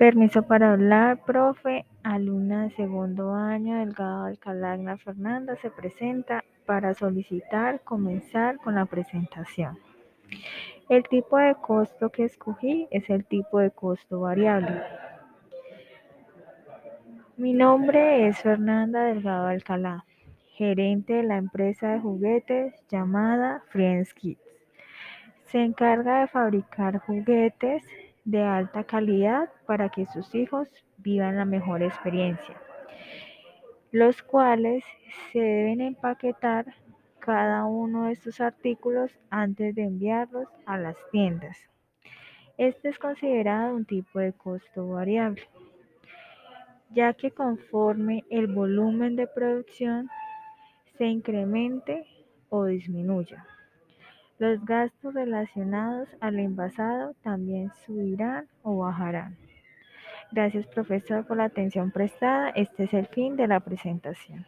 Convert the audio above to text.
Permiso para hablar, profe. Alumna de segundo año, Delgado Alcalá Agna Fernanda, se presenta para solicitar comenzar con la presentación. El tipo de costo que escogí es el tipo de costo variable. Mi nombre es Fernanda Delgado Alcalá, gerente de la empresa de juguetes llamada Friends Kids. Se encarga de fabricar juguetes de alta calidad para que sus hijos vivan la mejor experiencia, los cuales se deben empaquetar cada uno de estos artículos antes de enviarlos a las tiendas. Este es considerado un tipo de costo variable, ya que conforme el volumen de producción se incremente o disminuya. Los gastos relacionados al envasado también subirán o bajarán. Gracias profesor por la atención prestada. Este es el fin de la presentación.